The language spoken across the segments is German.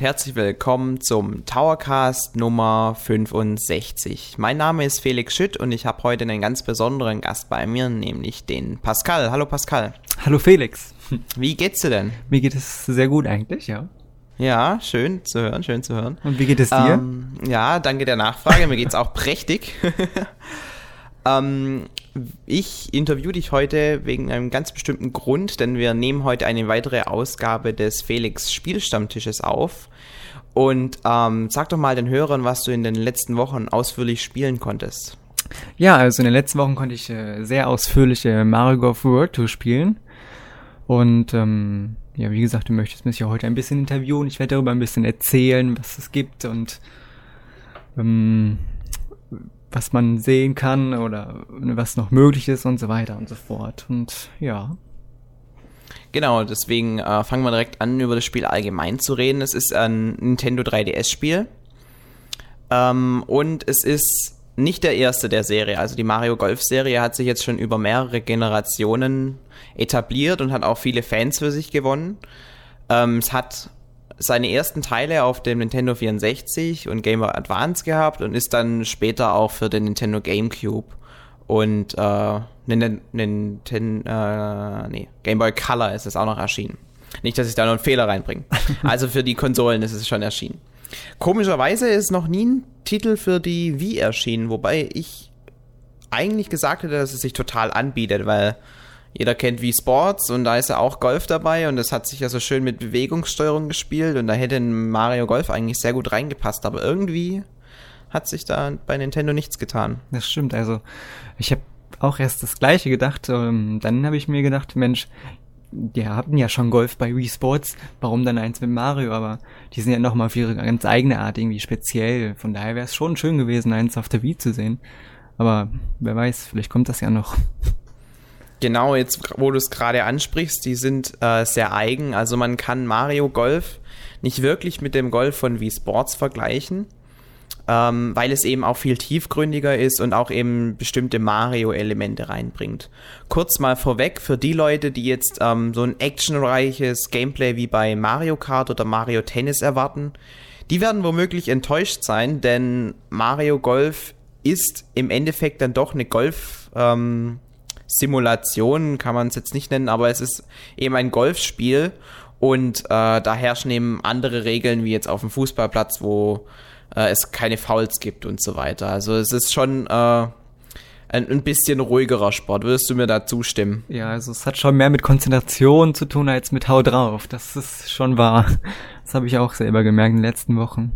und herzlich willkommen zum Towercast Nummer 65. Mein Name ist Felix Schütt und ich habe heute einen ganz besonderen Gast bei mir, nämlich den Pascal. Hallo Pascal. Hallo Felix. Wie geht's dir denn? Mir geht es sehr gut eigentlich, ja. Ja, schön zu hören, schön zu hören. Und wie geht es dir? Ähm, ja, danke der Nachfrage. Mir geht's auch prächtig. Ähm, ich interview dich heute wegen einem ganz bestimmten Grund, denn wir nehmen heute eine weitere Ausgabe des Felix Spielstammtisches auf. Und ähm, sag doch mal den Hörern, was du in den letzten Wochen ausführlich spielen konntest. Ja, also in den letzten Wochen konnte ich äh, sehr ausführliche Mario Golf World Tour spielen. Und ähm, ja, wie gesagt, du möchtest mich ja heute ein bisschen interviewen. Ich werde darüber ein bisschen erzählen, was es gibt und ähm, was man sehen kann oder was noch möglich ist und so weiter und so fort. Und ja. Genau, deswegen äh, fangen wir direkt an, über das Spiel allgemein zu reden. Es ist ein Nintendo 3DS-Spiel. Ähm, und es ist nicht der erste der Serie. Also die Mario Golf-Serie hat sich jetzt schon über mehrere Generationen etabliert und hat auch viele Fans für sich gewonnen. Ähm, es hat seine ersten Teile auf dem Nintendo 64 und Game Boy Advance gehabt und ist dann später auch für den Nintendo GameCube und äh, Nintendo, äh, nee, Game Boy Color ist es auch noch erschienen. Nicht, dass ich da noch einen Fehler reinbringe. Also für die Konsolen ist es schon erschienen. Komischerweise ist noch nie ein Titel für die Wii erschienen, wobei ich eigentlich gesagt hätte, dass es sich total anbietet, weil jeder kennt Wii Sports und da ist ja auch Golf dabei und das hat sich ja so schön mit Bewegungssteuerung gespielt und da hätte ein Mario Golf eigentlich sehr gut reingepasst, aber irgendwie hat sich da bei Nintendo nichts getan. Das stimmt, also ich habe auch erst das gleiche gedacht, ähm, dann habe ich mir gedacht, Mensch, die hatten ja schon Golf bei Wii Sports, warum dann eins mit Mario, aber die sind ja nochmal auf ihre ganz eigene Art irgendwie speziell, von daher wäre es schon schön gewesen, eins auf der Wii zu sehen, aber wer weiß, vielleicht kommt das ja noch. Genau, jetzt wo du es gerade ansprichst, die sind äh, sehr eigen. Also man kann Mario Golf nicht wirklich mit dem Golf von Wii Sports vergleichen, ähm, weil es eben auch viel tiefgründiger ist und auch eben bestimmte Mario-Elemente reinbringt. Kurz mal vorweg für die Leute, die jetzt ähm, so ein actionreiches Gameplay wie bei Mario Kart oder Mario Tennis erwarten, die werden womöglich enttäuscht sein, denn Mario Golf ist im Endeffekt dann doch eine Golf- ähm, Simulation kann man es jetzt nicht nennen, aber es ist eben ein Golfspiel und äh, da herrschen eben andere Regeln wie jetzt auf dem Fußballplatz, wo äh, es keine Fouls gibt und so weiter. Also es ist schon äh, ein, ein bisschen ruhigerer Sport. Würdest du mir da zustimmen? Ja, also es hat schon mehr mit Konzentration zu tun als mit Hau drauf. Das ist schon wahr. Das habe ich auch selber gemerkt in den letzten Wochen.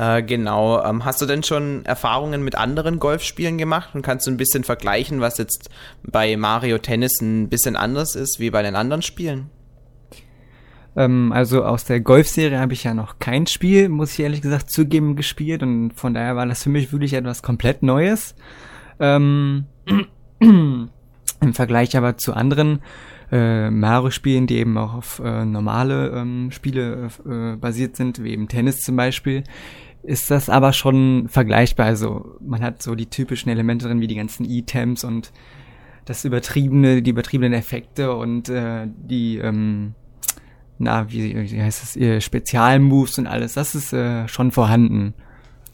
Äh, genau. Ähm, hast du denn schon Erfahrungen mit anderen Golfspielen gemacht und kannst du ein bisschen vergleichen, was jetzt bei Mario Tennis ein bisschen anders ist wie bei den anderen Spielen? Ähm, also aus der Golfserie habe ich ja noch kein Spiel, muss ich ehrlich gesagt zugeben, gespielt und von daher war das für mich wirklich etwas komplett Neues. Ähm, Im Vergleich aber zu anderen äh, Mario-Spielen, die eben auch auf äh, normale ähm, Spiele äh, basiert sind, wie eben Tennis zum Beispiel, ist das aber schon vergleichbar. Also man hat so die typischen Elemente drin, wie die ganzen Items und das übertriebene, die übertriebenen Effekte und äh, die, ähm, na, wie, wie heißt es, äh, Spezialmoves und alles. Das ist äh, schon vorhanden.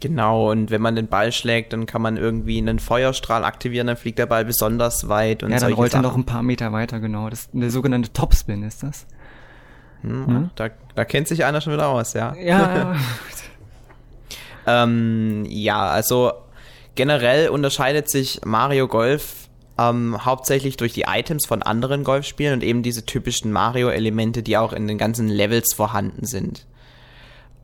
Genau, und wenn man den Ball schlägt, dann kann man irgendwie einen Feuerstrahl aktivieren, dann fliegt der Ball besonders weit. Und ja, dann rollt er noch ein paar Meter weiter, genau. Das, der sogenannte Topspin ist das. Hm, hm? Da, da kennt sich einer schon wieder aus, ja. Ja, Ähm, ja, also generell unterscheidet sich Mario Golf ähm, hauptsächlich durch die Items von anderen Golfspielen und eben diese typischen Mario-Elemente, die auch in den ganzen Levels vorhanden sind.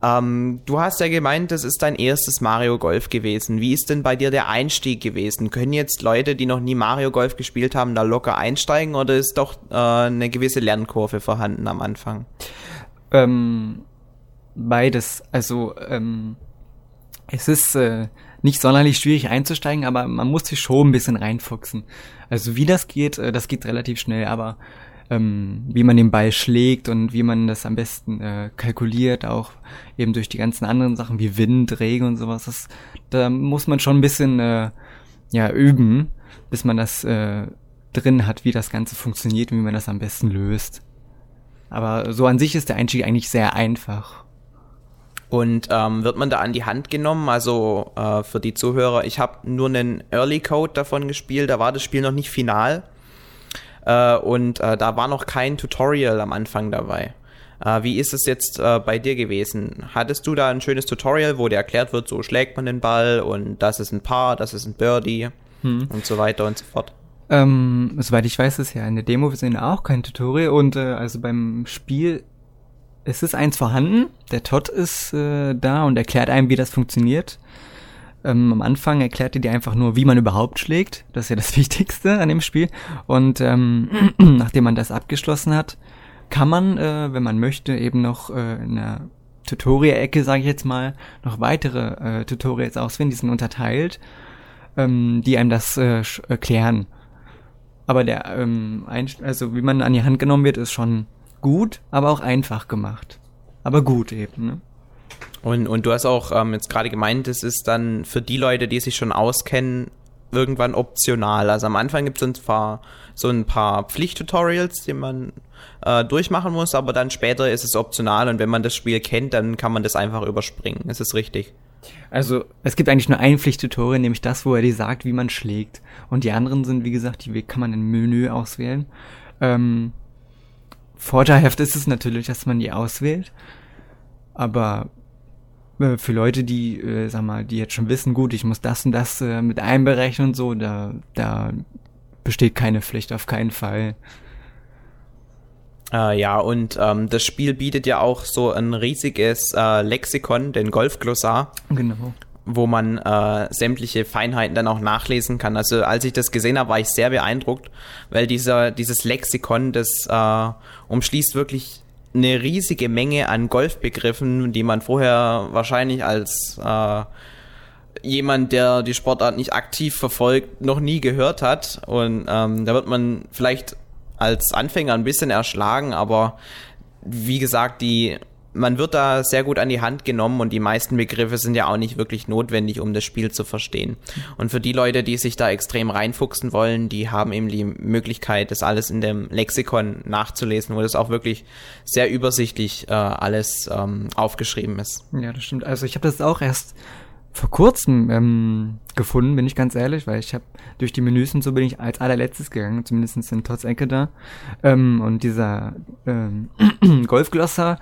Ähm, du hast ja gemeint, das ist dein erstes Mario Golf gewesen. Wie ist denn bei dir der Einstieg gewesen? Können jetzt Leute, die noch nie Mario Golf gespielt haben, da locker einsteigen oder ist doch äh, eine gewisse Lernkurve vorhanden am Anfang? Ähm, beides. Also ähm, es ist äh, nicht sonderlich schwierig einzusteigen, aber man muss sich schon ein bisschen reinfuchsen. Also wie das geht, äh, das geht relativ schnell, aber ähm, wie man den Ball schlägt und wie man das am besten äh, kalkuliert, auch eben durch die ganzen anderen Sachen wie Wind, Regen und sowas, das, da muss man schon ein bisschen äh, ja üben, bis man das äh, drin hat, wie das Ganze funktioniert und wie man das am besten löst. Aber so an sich ist der Einstieg eigentlich sehr einfach. Und ähm, wird man da an die Hand genommen? Also äh, für die Zuhörer, ich habe nur einen Early Code davon gespielt, da war das Spiel noch nicht final. Äh, und äh, da war noch kein Tutorial am Anfang dabei. Äh, wie ist es jetzt äh, bei dir gewesen? Hattest du da ein schönes Tutorial, wo dir erklärt wird, so schlägt man den Ball und das ist ein Paar, das ist ein Birdie hm. und so weiter und so fort? Ähm, soweit ich weiß, ist ja in der Demo wir sehen auch kein Tutorial und äh, also beim Spiel ist es eins vorhanden. Der Todd ist äh, da und erklärt einem, wie das funktioniert. Ähm, am Anfang erklärt er dir einfach nur, wie man überhaupt schlägt. Das ist ja das Wichtigste an dem Spiel. Und ähm, nachdem man das abgeschlossen hat, kann man, äh, wenn man möchte, eben noch äh, in der Tutorial-Ecke, sage ich jetzt mal, noch weitere äh, Tutorials auswählen. Die sind unterteilt, ähm, die einem das äh, erklären. Aber der, ähm, also wie man an die Hand genommen wird, ist schon gut, aber auch einfach gemacht. Aber gut eben, ne? Und, und du hast auch ähm, jetzt gerade gemeint, es ist dann für die Leute, die sich schon auskennen, irgendwann optional. Also am Anfang gibt es ein paar, so ein paar Pflichttutorials, die man äh, durchmachen muss, aber dann später ist es optional und wenn man das Spiel kennt, dann kann man das einfach überspringen. Ist es richtig? Also es gibt eigentlich nur ein Pflichttutorial, nämlich das, wo er dir sagt, wie man schlägt. Und die anderen sind, wie gesagt, die kann man im Menü auswählen. Ähm, vorteilhaft ist es natürlich, dass man die auswählt. Aber äh, für Leute, die, äh, sag mal, die jetzt schon wissen, gut, ich muss das und das äh, mit einberechnen und so, da, da besteht keine Pflicht auf keinen Fall. Äh, ja, und ähm, das Spiel bietet ja auch so ein riesiges äh, Lexikon, den Golfglossar. Genau. Wo man äh, sämtliche Feinheiten dann auch nachlesen kann. Also als ich das gesehen habe, war ich sehr beeindruckt, weil dieser, dieses Lexikon, das äh, umschließt wirklich eine riesige Menge an Golfbegriffen, die man vorher wahrscheinlich als äh, jemand, der die Sportart nicht aktiv verfolgt, noch nie gehört hat. Und ähm, da wird man vielleicht als Anfänger ein bisschen erschlagen, aber wie gesagt, die man wird da sehr gut an die Hand genommen und die meisten Begriffe sind ja auch nicht wirklich notwendig, um das Spiel zu verstehen. Und für die Leute, die sich da extrem reinfuchsen wollen, die haben eben die Möglichkeit, das alles in dem Lexikon nachzulesen, wo das auch wirklich sehr übersichtlich äh, alles ähm, aufgeschrieben ist. Ja, das stimmt. Also ich habe das auch erst vor kurzem ähm, gefunden, bin ich ganz ehrlich, weil ich habe durch die Menüs und so bin ich als allerletztes gegangen, zumindest in Tots Ecke da. Ähm, und dieser ähm, Golfglosser,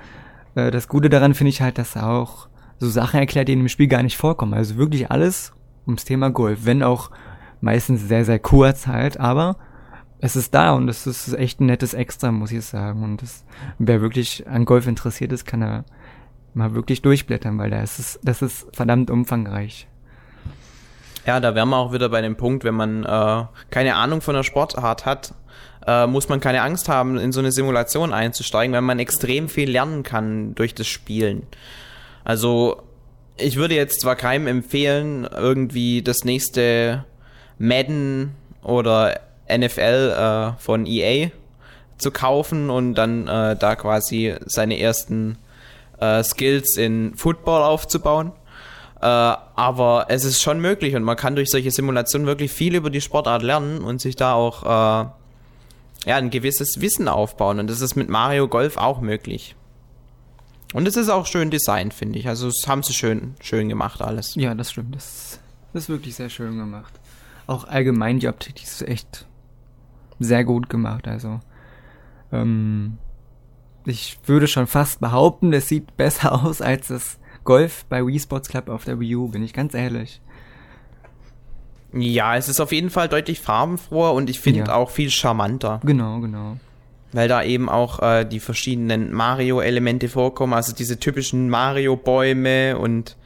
äh, das Gute daran finde ich halt, dass er auch so Sachen erklärt, die in dem Spiel gar nicht vorkommen. Also wirklich alles ums Thema Golf, wenn auch meistens sehr, sehr kurz halt, aber es ist da und es ist echt ein nettes Extra, muss ich sagen. Und das, wer wirklich an Golf interessiert ist, kann er mal wirklich durchblättern, weil das ist, das ist verdammt umfangreich. Ja, da wären wir auch wieder bei dem Punkt, wenn man äh, keine Ahnung von der Sportart hat, äh, muss man keine Angst haben, in so eine Simulation einzusteigen, weil man extrem viel lernen kann durch das Spielen. Also ich würde jetzt zwar keinem empfehlen, irgendwie das nächste Madden oder NFL äh, von EA zu kaufen und dann äh, da quasi seine ersten äh, Skills in Football aufzubauen. Äh, aber es ist schon möglich und man kann durch solche Simulationen wirklich viel über die Sportart lernen und sich da auch äh, ja, ein gewisses Wissen aufbauen. Und das ist mit Mario Golf auch möglich. Und es ist auch schön designt, finde ich. Also das haben sie schön, schön gemacht alles. Ja, das stimmt. Das, das ist wirklich sehr schön gemacht. Auch allgemein die Optik, ist echt sehr gut gemacht. Also ähm, ich würde schon fast behaupten, es sieht besser aus als das Golf bei Wii Sports Club auf der Wii U, bin ich ganz ehrlich. Ja, es ist auf jeden Fall deutlich farbenfroher und ich finde ja. auch viel charmanter. Genau, genau. Weil da eben auch äh, die verschiedenen Mario-Elemente vorkommen, also diese typischen Mario-Bäume und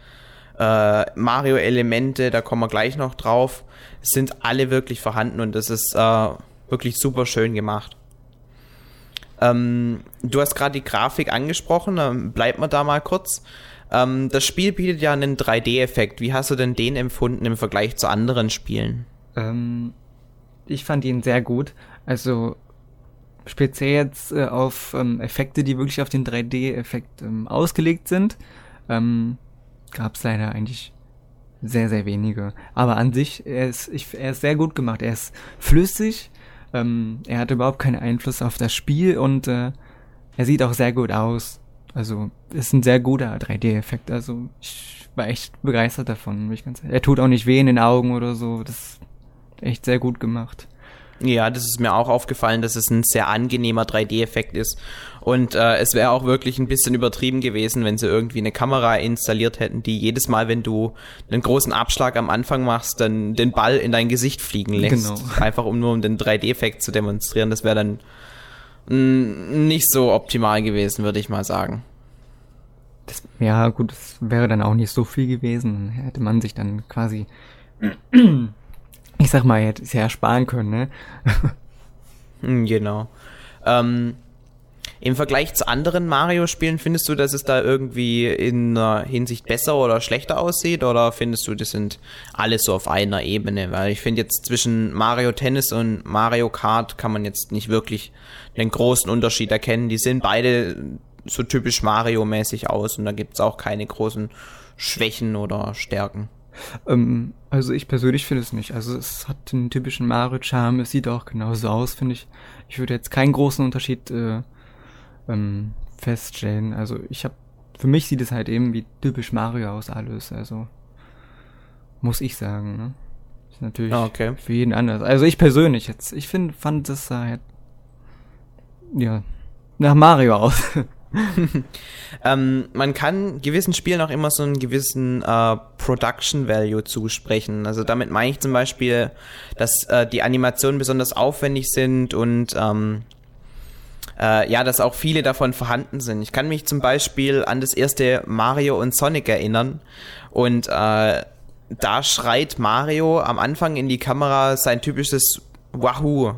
äh, Mario-Elemente, da kommen wir gleich noch drauf, sind alle wirklich vorhanden und das ist äh, wirklich super schön gemacht. Ähm, du hast gerade die Grafik angesprochen, dann bleibt man da mal kurz. Ähm, das Spiel bietet ja einen 3D-Effekt. Wie hast du denn den empfunden im Vergleich zu anderen Spielen? Ähm, ich fand ihn sehr gut. Also speziell jetzt äh, auf ähm, Effekte, die wirklich auf den 3D-Effekt ähm, ausgelegt sind, ähm, gab es leider eigentlich sehr, sehr wenige. Aber an sich, er ist, ich, er ist sehr gut gemacht. Er ist flüssig, ähm, er hat überhaupt keinen Einfluss auf das Spiel und äh, er sieht auch sehr gut aus. Also ist ein sehr guter 3D-Effekt. Also ich war echt begeistert davon. Ich ganz, er tut auch nicht weh in den Augen oder so. Das ist echt sehr gut gemacht. Ja, das ist mir auch aufgefallen, dass es ein sehr angenehmer 3D-Effekt ist. Und äh, es wäre auch wirklich ein bisschen übertrieben gewesen, wenn sie irgendwie eine Kamera installiert hätten, die jedes Mal, wenn du einen großen Abschlag am Anfang machst, dann den Ball in dein Gesicht fliegen lässt. Genau. Einfach um nur um den 3D-Effekt zu demonstrieren. Das wäre dann nicht so optimal gewesen, würde ich mal sagen. Das, ja, gut, das wäre dann auch nicht so viel gewesen. Hätte man sich dann quasi, ich sag mal, hätte es ja ersparen können, ne? Hm, genau. Ähm, Im Vergleich zu anderen Mario-Spielen findest du, dass es da irgendwie in einer Hinsicht besser oder schlechter aussieht? Oder findest du, das sind alles so auf einer Ebene? Weil ich finde jetzt zwischen Mario Tennis und Mario Kart kann man jetzt nicht wirklich den großen Unterschied erkennen. Die sehen beide so typisch Mario-mäßig aus und da gibt es auch keine großen Schwächen oder Stärken. Ähm, also ich persönlich finde es nicht. Also es hat den typischen Mario-Charme, es sieht auch genauso aus, finde ich. Ich würde jetzt keinen großen Unterschied äh, ähm, feststellen. Also ich habe, für mich sieht es halt eben wie typisch Mario aus alles. Also muss ich sagen. Ne? Ist natürlich ah, okay. für jeden anders. Also ich persönlich jetzt, ich finde, fand es halt ja, nach Mario aus. ähm, man kann gewissen Spielen auch immer so einen gewissen äh, Production Value zusprechen. Also damit meine ich zum Beispiel, dass äh, die Animationen besonders aufwendig sind und ähm, äh, ja, dass auch viele davon vorhanden sind. Ich kann mich zum Beispiel an das erste Mario und Sonic erinnern und äh, da schreit Mario am Anfang in die Kamera sein typisches Wahoo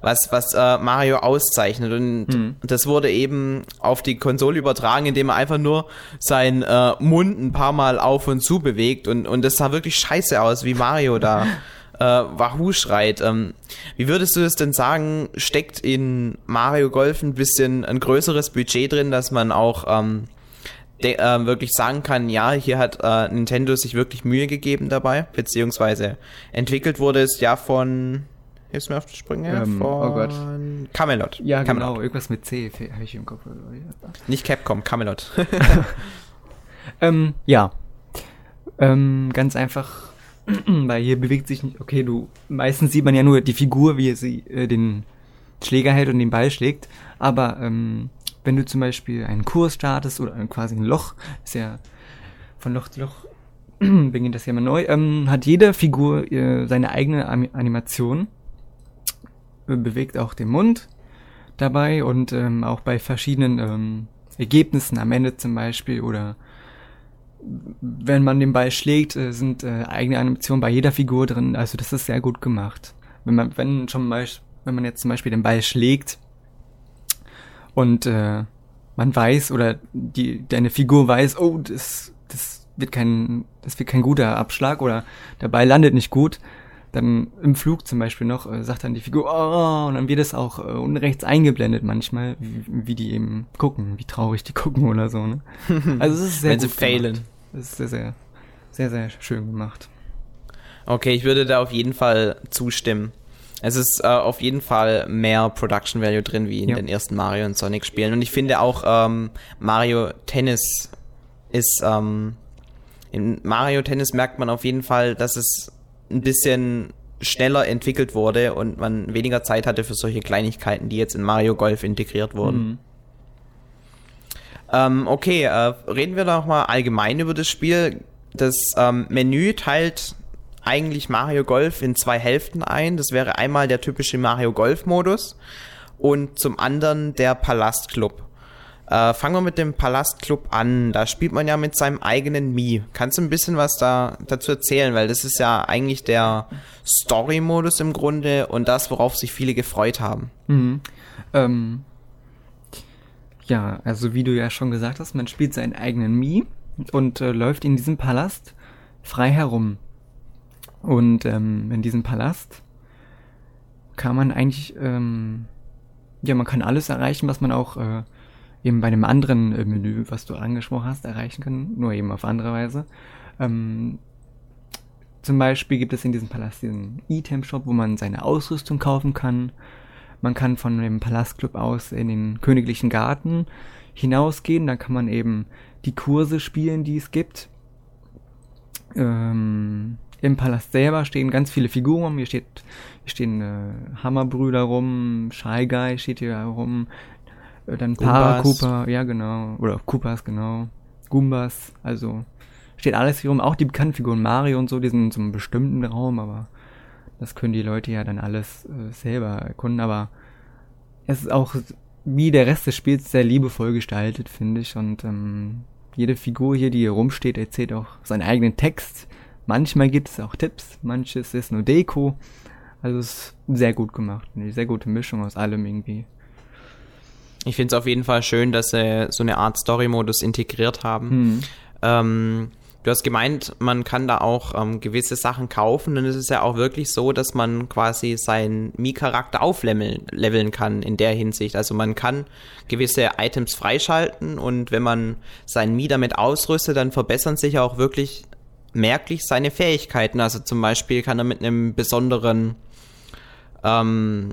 was, was äh, Mario auszeichnet. Und mhm. das wurde eben auf die Konsole übertragen, indem er einfach nur seinen äh, Mund ein paar Mal auf und zu bewegt. Und, und das sah wirklich scheiße aus, wie Mario da äh, Wahoo schreit. Ähm, wie würdest du es denn sagen, steckt in Mario Golf ein bisschen ein größeres Budget drin, dass man auch ähm, de, äh, wirklich sagen kann, ja, hier hat äh, Nintendo sich wirklich Mühe gegeben dabei, beziehungsweise entwickelt wurde es ja von Hilfst mir auf die Sprünge? Ähm, oh Gott. Camelot. Ja, Camelot. genau. Irgendwas mit C habe ich im Kopf. Nicht Capcom, Camelot. ähm, ja. Ähm, ganz einfach, weil hier bewegt sich nicht, okay, du, meistens sieht man ja nur die Figur, wie sie äh, den Schläger hält und den Ball schlägt, aber ähm, wenn du zum Beispiel einen Kurs startest oder quasi ein Loch, ist ja von Loch zu Loch beginnt das ja immer neu, ähm, hat jede Figur äh, seine eigene Animation bewegt auch den Mund dabei und ähm, auch bei verschiedenen ähm, Ergebnissen am Ende zum Beispiel oder wenn man den Ball schlägt, äh, sind äh, eigene Animationen bei jeder Figur drin. Also das ist sehr gut gemacht. Wenn man, wenn schon mal, wenn man jetzt zum Beispiel den Ball schlägt und äh, man weiß oder die deine Figur weiß, oh, das, das wird kein, das wird kein guter Abschlag oder der Ball landet nicht gut, dann im Flug zum Beispiel noch, äh, sagt dann die Figur, oh, und dann wird es auch äh, unrechts eingeblendet manchmal, wie, wie, die eben gucken, wie traurig die gucken oder so. Ne? Also es ist sehr Wenn sie failen. Das ist sehr, sehr, sehr, sehr schön gemacht. Okay, ich würde da auf jeden Fall zustimmen. Es ist äh, auf jeden Fall mehr Production Value drin wie in ja. den ersten Mario und Sonic Spielen. Und ich finde auch ähm, Mario Tennis ist ähm, in Mario Tennis merkt man auf jeden Fall, dass es ein bisschen schneller entwickelt wurde und man weniger Zeit hatte für solche Kleinigkeiten, die jetzt in Mario Golf integriert wurden. Mhm. Ähm, okay, äh, reden wir doch mal allgemein über das Spiel. Das ähm, Menü teilt eigentlich Mario Golf in zwei Hälften ein. Das wäre einmal der typische Mario Golf Modus und zum anderen der Palastclub. Äh, fangen wir mit dem Palastclub an. Da spielt man ja mit seinem eigenen Mii. Kannst du ein bisschen was da dazu erzählen? Weil das ist ja eigentlich der Story-Modus im Grunde und das, worauf sich viele gefreut haben. Mhm. Ähm, ja, also wie du ja schon gesagt hast, man spielt seinen eigenen Mii und äh, läuft in diesem Palast frei herum. Und ähm, in diesem Palast kann man eigentlich, ähm, ja, man kann alles erreichen, was man auch äh, eben bei dem anderen äh, Menü, was du angesprochen hast, erreichen können, nur eben auf andere Weise. Ähm, zum Beispiel gibt es in diesem Palast diesen Item-Shop, wo man seine Ausrüstung kaufen kann. Man kann von dem Palastclub aus in den königlichen Garten hinausgehen. Da kann man eben die Kurse spielen, die es gibt. Ähm, Im Palast selber stehen ganz viele Figuren rum. Hier, steht, hier stehen äh, Hammerbrüder rum, Shy Guy steht hier rum, äh, dann Para Cooper, ja genau, oder Koopas, genau, Goombas, also steht alles hier rum. Auch die bekannten Figuren Mario und so, die sind in so einem bestimmten Raum, aber das können die Leute ja dann alles äh, selber erkunden. Aber es ist auch wie der Rest des Spiels sehr liebevoll gestaltet, finde ich. Und ähm, jede Figur hier, die hier rumsteht, erzählt auch seinen eigenen Text. Manchmal gibt es auch Tipps, manches ist nur Deko. Also es ist sehr gut gemacht. Eine sehr gute Mischung aus allem irgendwie. Ich finde es auf jeden Fall schön, dass sie so eine Art Story-Modus integriert haben. Hm. Ähm, Du hast gemeint, man kann da auch ähm, gewisse Sachen kaufen es ist ja auch wirklich so, dass man quasi seinen Mii-Charakter aufleveln kann in der Hinsicht. Also man kann gewisse Items freischalten und wenn man seinen Mii damit ausrüstet, dann verbessern sich auch wirklich merklich seine Fähigkeiten. Also zum Beispiel kann er mit einem besonderen ähm,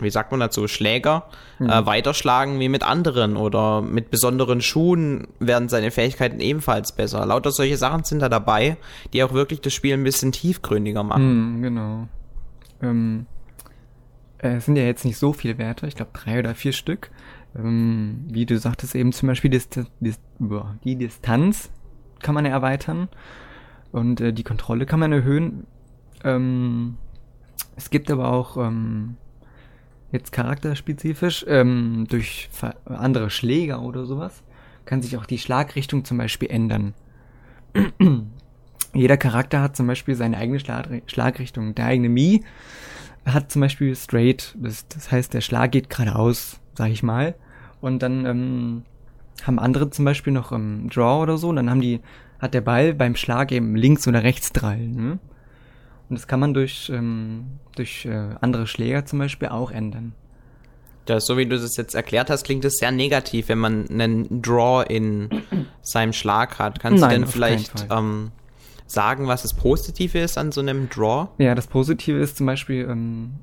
wie sagt man dazu, Schläger mhm. äh, weiterschlagen wie mit anderen oder mit besonderen Schuhen werden seine Fähigkeiten ebenfalls besser. Lauter solche Sachen sind da dabei, die auch wirklich das Spiel ein bisschen tiefgründiger machen. Mhm, genau. Ähm, äh, es sind ja jetzt nicht so viele Werte, ich glaube drei oder vier Stück. Ähm, wie du sagtest eben zum Beispiel die, Dist die Distanz kann man erweitern und äh, die Kontrolle kann man erhöhen. Ähm, es gibt aber auch ähm, jetzt charakterspezifisch, ähm, durch andere Schläger oder sowas, kann sich auch die Schlagrichtung zum Beispiel ändern. Jeder Charakter hat zum Beispiel seine eigene Schlag Schlagrichtung. Der eigene Mii hat zum Beispiel straight, das, heißt, der Schlag geht geradeaus, sag ich mal. Und dann ähm, haben andere zum Beispiel noch ähm, Draw oder so, und dann haben die, hat der Ball beim Schlag eben links oder rechts drallen. Ne? Und das kann man durch, ähm, durch äh, andere Schläger zum Beispiel auch ändern. Ja, so wie du das jetzt erklärt hast, klingt es sehr negativ, wenn man einen Draw in seinem Schlag hat. Kannst Nein, du denn vielleicht ähm, sagen, was das Positive ist an so einem Draw? Ja, das Positive ist zum Beispiel, ähm,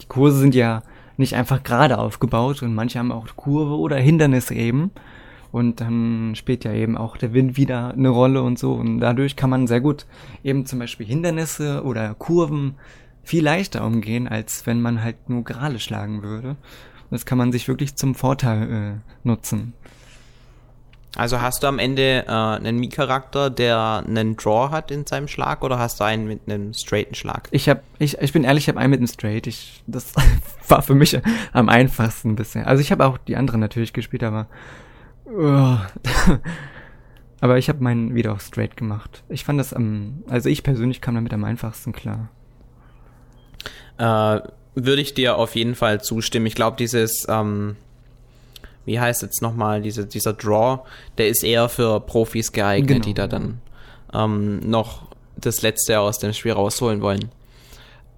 die Kurse sind ja nicht einfach gerade aufgebaut und manche haben auch Kurve oder Hindernisse eben. Und dann spielt ja eben auch der Wind wieder eine Rolle und so. Und dadurch kann man sehr gut eben zum Beispiel Hindernisse oder Kurven viel leichter umgehen, als wenn man halt nur gerade schlagen würde. Das kann man sich wirklich zum Vorteil äh, nutzen. Also hast du am Ende äh, einen Mii-Charakter, der einen Draw hat in seinem Schlag oder hast du einen mit einem straighten Schlag? Ich hab, ich, ich bin ehrlich, ich habe einen mit einem Straight. Ich, das war für mich am einfachsten bisher. Also ich habe auch die anderen natürlich gespielt, aber Aber ich habe meinen wieder auch straight gemacht. Ich fand das am, also ich persönlich kam damit am einfachsten klar. Äh, würde ich dir auf jeden Fall zustimmen. Ich glaube, dieses, ähm, wie heißt jetzt nochmal, diese, dieser Draw, der ist eher für Profis geeignet, genau. die da dann ähm, noch das Letzte aus dem Spiel rausholen wollen.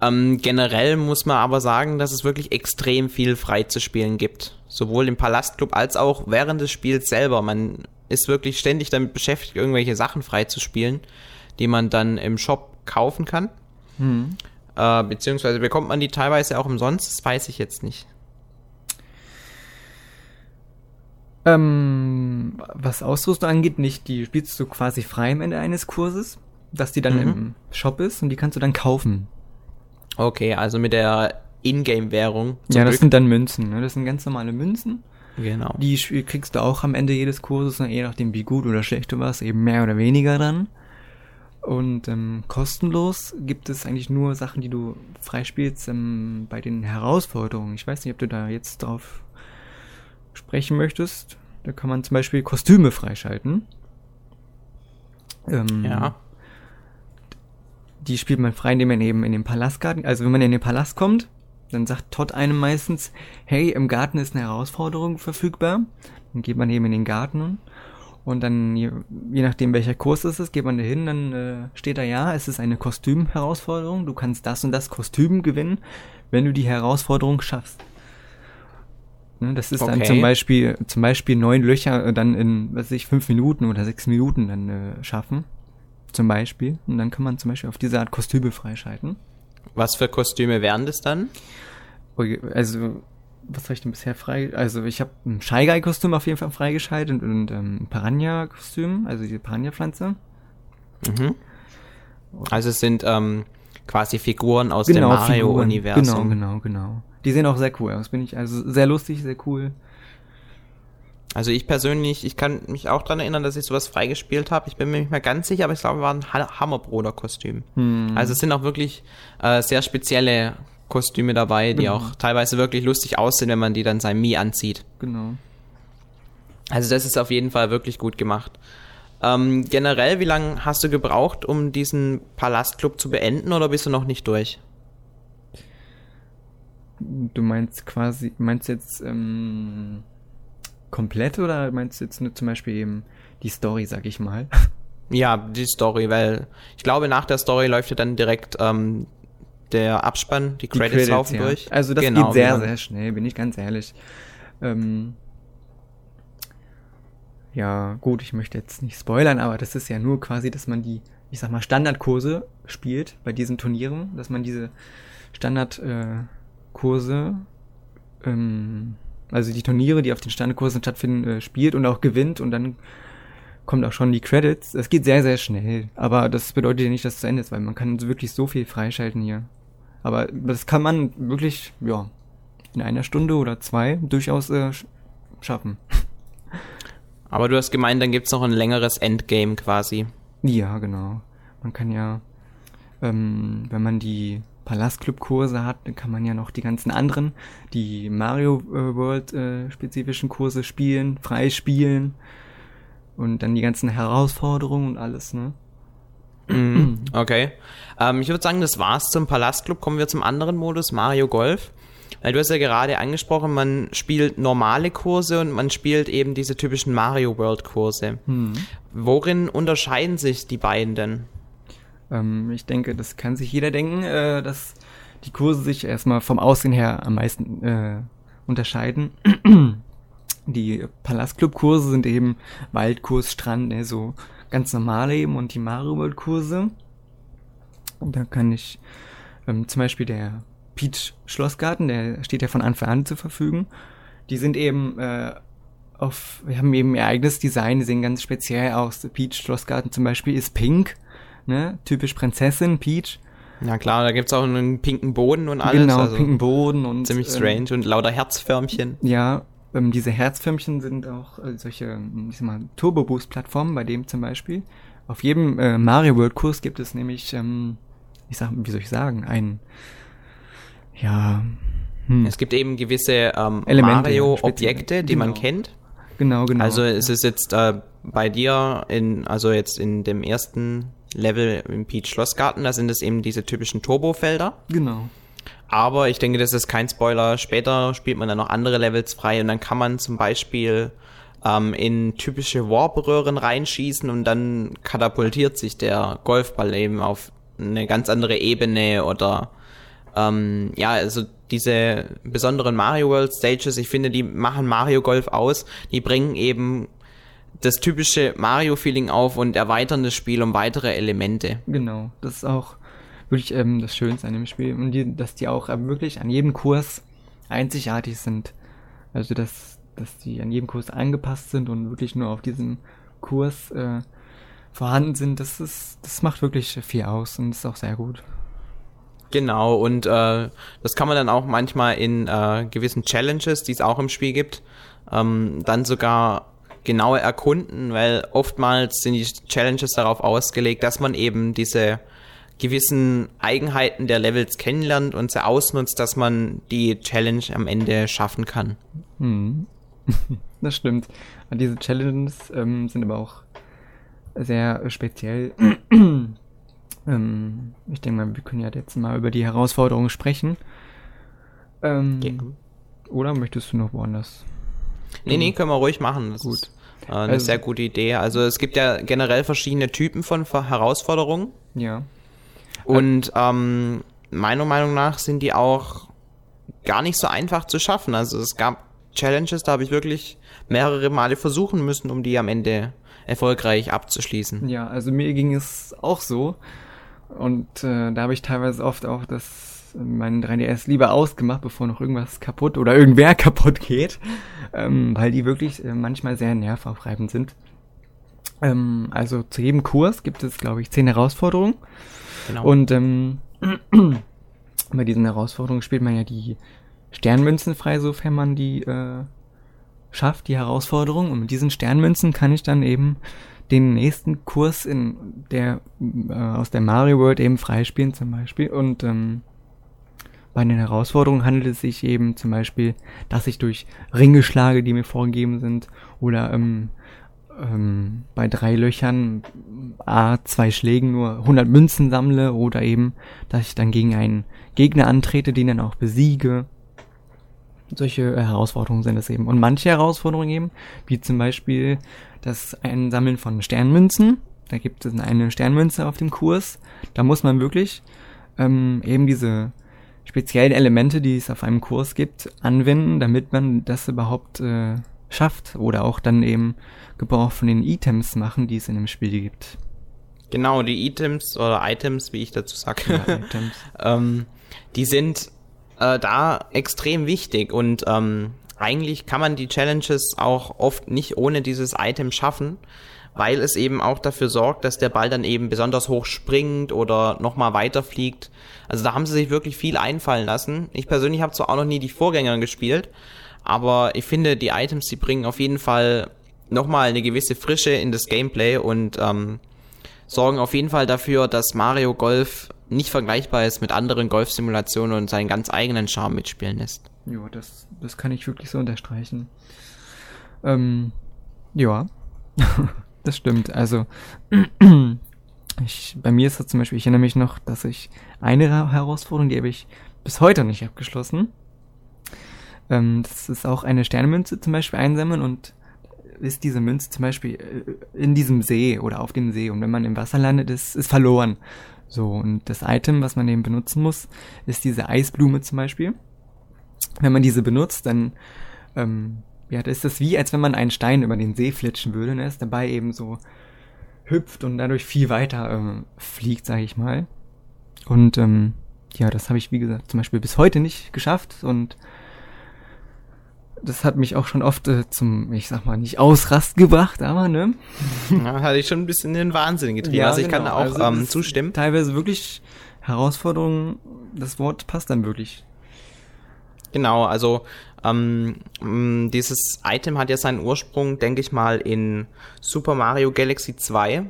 Ähm, generell muss man aber sagen, dass es wirklich extrem viel frei zu spielen gibt. Sowohl im Palastclub als auch während des Spiels selber. Man ist wirklich ständig damit beschäftigt, irgendwelche Sachen frei zu spielen, die man dann im Shop kaufen kann. Mhm. Äh, beziehungsweise bekommt man die teilweise auch umsonst, das weiß ich jetzt nicht. Ähm, was Ausrüstung angeht, nicht, die spielst du quasi frei am Ende eines Kurses, dass die dann mhm. im Shop ist und die kannst du dann kaufen. Okay, also mit der Ingame-Währung. Ja, das Glück. sind dann Münzen. Ne? Das sind ganz normale Münzen. Genau. Die kriegst du auch am Ende jedes Kurses, ne? je nachdem wie gut oder schlecht du warst, eben mehr oder weniger dann. Und ähm, kostenlos gibt es eigentlich nur Sachen, die du freispielst ähm, bei den Herausforderungen. Ich weiß nicht, ob du da jetzt drauf sprechen möchtest. Da kann man zum Beispiel Kostüme freischalten. Ähm, ja die spielt man frei, indem man eben in den Palastgarten, also wenn man in den Palast kommt, dann sagt Todd einem meistens, hey, im Garten ist eine Herausforderung verfügbar. Dann geht man eben in den Garten und dann, je, je nachdem welcher Kurs es ist, geht man da hin, dann äh, steht da, ja, es ist eine Kostüm-Herausforderung, du kannst das und das Kostüm gewinnen, wenn du die Herausforderung schaffst. Ne, das ist okay. dann zum Beispiel, zum Beispiel neun Löcher dann in, was weiß ich, fünf Minuten oder sechs Minuten dann äh, schaffen zum Beispiel. Und dann kann man zum Beispiel auf diese Art Kostüme freischalten. Was für Kostüme wären das dann? also was habe ich denn bisher frei? Also ich habe ein Shy Guy Kostüm auf jeden Fall freigeschaltet und, und ähm, ein Piranha Kostüm, also die Piranha Pflanze. Mhm. Also es sind ähm, quasi Figuren aus genau, dem Mario Universum. Genau, genau, genau. Die sehen auch sehr cool aus, bin ich also sehr lustig, sehr cool. Also ich persönlich, ich kann mich auch dran erinnern, dass ich sowas freigespielt habe. Ich bin mir nicht mehr ganz sicher, aber ich glaube, es war ein Hammerbruder-Kostüm. Hm. Also es sind auch wirklich äh, sehr spezielle Kostüme dabei, die genau. auch teilweise wirklich lustig aussehen, wenn man die dann sein Mii anzieht. Genau. Also das ist auf jeden Fall wirklich gut gemacht. Ähm, generell, wie lange hast du gebraucht, um diesen Palastclub zu beenden oder bist du noch nicht durch? Du meinst quasi, meinst jetzt ähm, komplett oder meinst du jetzt nur zum Beispiel eben die Story, sag ich mal? Ja, die Story, weil ich glaube, nach der Story läuft ja dann direkt ähm, der Abspann, die Credits, die Credits laufen ja. durch. Also das genau, geht sehr, sehr schnell, bin ich ganz ehrlich. Ähm, ja, gut, ich möchte jetzt nicht spoilern, aber das ist ja nur quasi, dass man die, ich sag mal, Standardkurse spielt bei diesen Turnieren, dass man diese Standardkurse, äh, ähm, also die Turniere, die auf den Standardkursen stattfinden, äh, spielt und auch gewinnt und dann kommt auch schon die Credits. Es geht sehr, sehr schnell, aber das bedeutet ja nicht, dass es zu Ende ist, weil man kann wirklich so viel freischalten hier. Aber das kann man wirklich, ja, in einer Stunde oder zwei durchaus äh, schaffen. Aber du hast gemeint, dann gibt's noch ein längeres Endgame quasi. Ja, genau. Man kann ja, ähm, wenn man die Palastclub-Kurse hat, dann kann man ja noch die ganzen anderen, die Mario äh, World äh, spezifischen Kurse spielen, freispielen und dann die ganzen Herausforderungen und alles, ne? Mhm. Okay. Ähm, ich würde sagen, das war's zum Palastclub. Kommen wir zum anderen Modus, Mario Golf. Weil du hast ja gerade angesprochen, man spielt normale Kurse und man spielt eben diese typischen Mario World Kurse. Mhm. Worin unterscheiden sich die beiden denn? Ähm, ich denke, das kann sich jeder denken, äh, dass die Kurse sich erstmal vom Aussehen her am meisten äh, unterscheiden. die Palastclub-Kurse sind eben Waldkurs, Strand, ne, so ganz normal eben und die Mario World Kurse. Da kann ich ähm, zum Beispiel der Peach Schlossgarten, der steht ja von Anfang an zur Verfügung. Die sind eben äh, auf, wir haben eben ihr eigenes Design, die sehen ganz speziell aus. Der Peach Schlossgarten zum Beispiel ist pink, ne, typisch Prinzessin Peach. Ja klar, da gibt's auch einen pinken Boden und alles. Genau, also pinken Boden und ziemlich strange ähm, und lauter Herzförmchen. Ja, ähm, diese Herzförmchen sind auch äh, solche, ähm, ich sag mal, Turbo-Boost-Plattformen, bei dem zum Beispiel. Auf jedem äh, Mario World-Kurs gibt es nämlich, ähm, ich sag, wie soll ich sagen, ein, ja, hm. Es gibt eben gewisse ähm, Mario-Objekte, die genau. man kennt. Genau, genau. Also es ist jetzt äh, bei dir in, also jetzt in dem ersten Level im Peach Schlossgarten, da sind es eben diese typischen Turbo-Felder. Genau. Aber ich denke, das ist kein Spoiler. Später spielt man dann noch andere Levels frei und dann kann man zum Beispiel ähm, in typische Warp-Röhren reinschießen und dann katapultiert sich der Golfball eben auf eine ganz andere Ebene oder ähm, ja, also diese besonderen Mario World Stages, ich finde, die machen Mario Golf aus. Die bringen eben das typische Mario-Feeling auf und erweitern das Spiel um weitere Elemente. Genau, das ist auch wirklich ähm, das Schönste an dem Spiel. Und die, dass die auch ähm, wirklich an jedem Kurs einzigartig sind. Also dass, dass die an jedem Kurs angepasst sind und wirklich nur auf diesem Kurs äh, vorhanden sind, das ist, das macht wirklich viel aus und ist auch sehr gut. Genau, und äh, das kann man dann auch manchmal in äh, gewissen Challenges, die es auch im Spiel gibt, ähm, dann sogar genauer erkunden, weil oftmals sind die Challenges darauf ausgelegt, dass man eben diese gewissen Eigenheiten der Levels kennenlernt und sie ausnutzt, dass man die Challenge am Ende schaffen kann. Hm. Das stimmt. Diese Challenges ähm, sind aber auch sehr speziell. ähm, ich denke mal, wir können ja jetzt mal über die Herausforderungen sprechen. Ähm, ja. Oder möchtest du noch woanders? Nee, nee, können wir ruhig machen. Das Gut. Äh, eine also, sehr gute Idee. Also es gibt ja generell verschiedene Typen von Herausforderungen. Ja. Und ähm, meiner Meinung nach sind die auch gar nicht so einfach zu schaffen. Also es gab Challenges, da habe ich wirklich mehrere Male versuchen müssen, um die am Ende erfolgreich abzuschließen. Ja, also mir ging es auch so. Und äh, da habe ich teilweise oft auch das meinen 3DS lieber ausgemacht, bevor noch irgendwas kaputt oder irgendwer kaputt geht, ähm, weil die wirklich äh, manchmal sehr nervaufreibend sind. Ähm, also zu jedem Kurs gibt es, glaube ich, zehn Herausforderungen. Genau. Und ähm, bei diesen Herausforderungen spielt man ja die Sternmünzen frei, sofern man die äh, schafft, die Herausforderung. Und mit diesen Sternmünzen kann ich dann eben den nächsten Kurs in der äh, aus der Mario World eben freispielen zum Beispiel. Und ähm, bei den Herausforderungen handelt es sich eben zum Beispiel, dass ich durch Ringe schlage, die mir vorgegeben sind, oder ähm, ähm, bei drei Löchern A, zwei Schlägen nur 100 Münzen sammle oder eben, dass ich dann gegen einen Gegner antrete, den dann auch besiege. Solche Herausforderungen sind es eben. Und manche Herausforderungen eben, wie zum Beispiel das Einsammeln von Sternmünzen. Da gibt es eine Sternmünze auf dem Kurs. Da muss man wirklich ähm, eben diese speziellen Elemente, die es auf einem Kurs gibt, anwenden, damit man das überhaupt äh, schafft. Oder auch dann eben Gebrauch von den Items machen, die es in dem Spiel gibt. Genau, die Items oder Items, wie ich dazu sage, ja, ähm, die sind äh, da extrem wichtig und ähm, eigentlich kann man die Challenges auch oft nicht ohne dieses Item schaffen, weil es eben auch dafür sorgt, dass der Ball dann eben besonders hoch springt oder nochmal weiterfliegt. Also da haben sie sich wirklich viel einfallen lassen. Ich persönlich habe zwar auch noch nie die Vorgänger gespielt, aber ich finde, die Items, die bringen auf jeden Fall nochmal eine gewisse Frische in das Gameplay und ähm, sorgen auf jeden Fall dafür, dass Mario Golf nicht vergleichbar ist mit anderen Golfsimulationen und seinen ganz eigenen Charme mitspielen lässt. Ja, das, das kann ich wirklich so unterstreichen. Ähm, ja, das stimmt. Also, ich, bei mir ist das zum Beispiel, ich erinnere mich noch, dass ich eine Herausforderung, die habe ich bis heute nicht abgeschlossen. Ähm, das ist auch eine Sternemünze zum Beispiel einsammeln und ist diese Münze zum Beispiel äh, in diesem See oder auf dem See und wenn man im Wasser landet, ist, ist verloren. So, und das Item, was man eben benutzen muss, ist diese Eisblume zum Beispiel. Wenn man diese benutzt, dann ähm, ja, das ist das wie, als wenn man einen Stein über den See flitschen würde, ne? Ist dabei eben so hüpft und dadurch viel weiter ähm, fliegt, sage ich mal. Und ähm, ja, das habe ich, wie gesagt, zum Beispiel bis heute nicht geschafft und das hat mich auch schon oft äh, zum, ich sag mal, nicht ausrast gebracht, aber ne? Ja, hatte ich schon ein bisschen in den Wahnsinn getrieben. Ja, also ich genau. kann auch also ähm, zustimmen. Teilweise wirklich Herausforderungen, das Wort passt dann wirklich. Genau, also ähm, dieses Item hat ja seinen Ursprung, denke ich mal, in Super Mario Galaxy 2,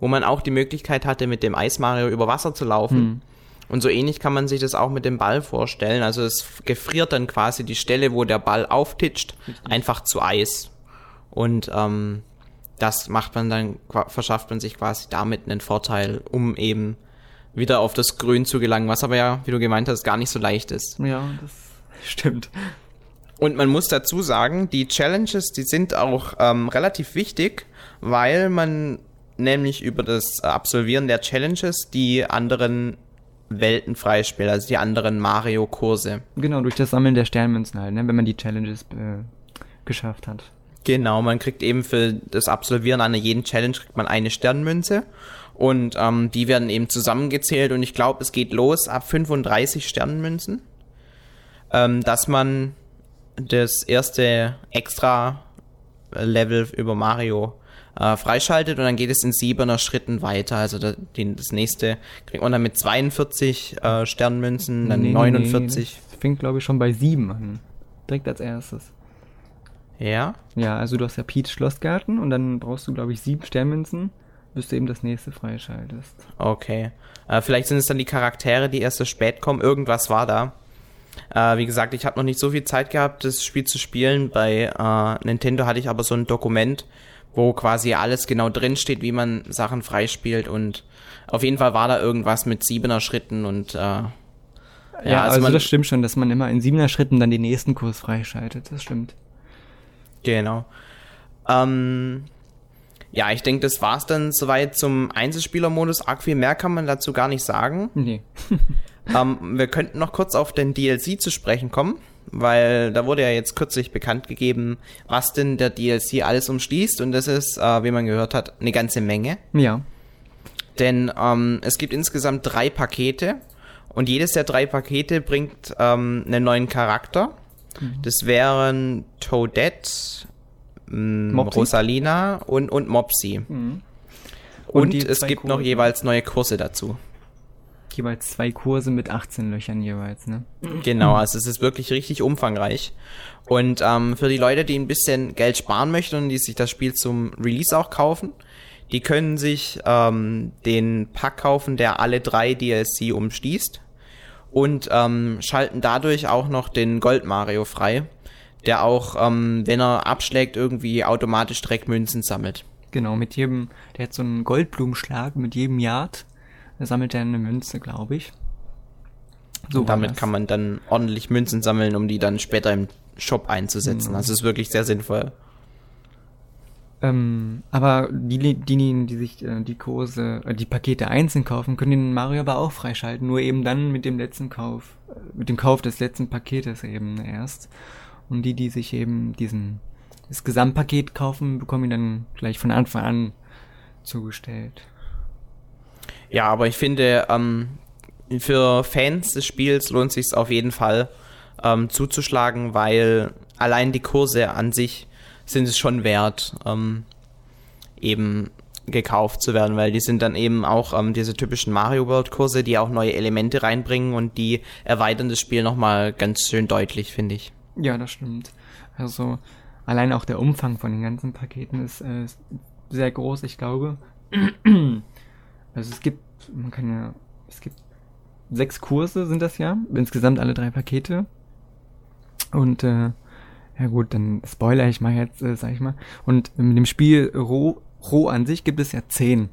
wo man auch die Möglichkeit hatte, mit dem Eis Mario über Wasser zu laufen. Hm. Und so ähnlich kann man sich das auch mit dem Ball vorstellen. Also es gefriert dann quasi die Stelle, wo der Ball auftitscht, einfach zu Eis. Und ähm, das macht man dann, verschafft man sich quasi damit einen Vorteil, um eben wieder auf das Grün zu gelangen, was aber ja, wie du gemeint hast, gar nicht so leicht ist. Ja, das stimmt. Und man muss dazu sagen, die Challenges, die sind auch ähm, relativ wichtig, weil man nämlich über das Absolvieren der Challenges die anderen Welten freispielt, also die anderen Mario-Kurse. Genau, durch das Sammeln der Sternmünzen halt, ne, wenn man die Challenges äh, geschafft hat. Genau, man kriegt eben für das Absolvieren einer jeden Challenge kriegt man eine Sternmünze und ähm, die werden eben zusammengezählt und ich glaube, es geht los ab 35 Sternmünzen, ähm, dass man das erste extra Level über Mario äh, freischaltet und dann geht es in siebener Schritten weiter. Also da, den, das nächste kriegt man dann mit 42 äh, Sternmünzen, dann nee, 49. Nee, das fängt glaube ich schon bei sieben an. Direkt als erstes. Ja? Ja, also du hast ja Peach Schlossgarten und dann brauchst du glaube ich sieben Sternmünzen, bis du eben das nächste freischaltest. Okay. Äh, vielleicht sind es dann die Charaktere, die erst so spät kommen. Irgendwas war da. Äh, wie gesagt, ich habe noch nicht so viel Zeit gehabt, das Spiel zu spielen. Bei äh, Nintendo hatte ich aber so ein Dokument, wo quasi alles genau drin steht, wie man Sachen freispielt und auf jeden Fall war da irgendwas mit siebener Schritten und äh, ja, ja also, also das stimmt schon, dass man immer in siebener Schritten dann den nächsten Kurs freischaltet, das stimmt. Genau. Ähm, ja, ich denke, das war's dann soweit zum Einzelspielermodus. Arg viel mehr kann man dazu gar nicht sagen. Nee. ähm, wir könnten noch kurz auf den DLC zu sprechen kommen weil da wurde ja jetzt kürzlich bekannt gegeben, was denn der DLC alles umschließt und das ist, äh, wie man gehört hat, eine ganze Menge. Ja. Denn ähm, es gibt insgesamt drei Pakete Und jedes der drei Pakete bringt ähm, einen neuen Charakter. Mhm. Das wären Toadette, mh, Rosalina und, und Mopsy. Mhm. Und, und es gibt noch jeweils neue Kurse dazu. Jeweils zwei Kurse mit 18 Löchern jeweils, ne? Genau, also es ist wirklich richtig umfangreich. Und ähm, für die Leute, die ein bisschen Geld sparen möchten und die sich das Spiel zum Release auch kaufen, die können sich ähm, den Pack kaufen, der alle drei DLC umschließt und ähm, schalten dadurch auch noch den Gold Mario frei, der auch, ähm, wenn er abschlägt, irgendwie automatisch direkt Münzen sammelt. Genau, mit jedem, der hat so einen Goldblumenschlag mit jedem Yard, sammelt er eine Münze, glaube ich. So und damit kann man dann ordentlich Münzen sammeln, um die dann später im Shop einzusetzen. Mhm. Also ist wirklich sehr sinnvoll. Ähm, aber die, diejenigen, die sich äh, die Kurse, äh, die Pakete einzeln kaufen, können den Mario aber auch freischalten. Nur eben dann mit dem letzten Kauf, äh, mit dem Kauf des letzten Paketes eben erst. Und die, die sich eben diesen, das Gesamtpaket kaufen, bekommen ihn dann gleich von Anfang an zugestellt. Ja, aber ich finde, ähm, für Fans des Spiels lohnt sich auf jeden Fall ähm, zuzuschlagen, weil allein die Kurse an sich sind es schon wert, ähm, eben gekauft zu werden, weil die sind dann eben auch ähm, diese typischen Mario World Kurse, die auch neue Elemente reinbringen und die erweitern das Spiel nochmal ganz schön deutlich, finde ich. Ja, das stimmt. Also allein auch der Umfang von den ganzen Paketen ist äh, sehr groß, ich glaube. Also es gibt, man kann ja, es gibt sechs Kurse sind das ja, insgesamt alle drei Pakete. Und äh, ja gut, dann spoiler ich mal jetzt, äh, sag ich mal. Und mit dem Spiel roh, roh an sich gibt es ja zehn.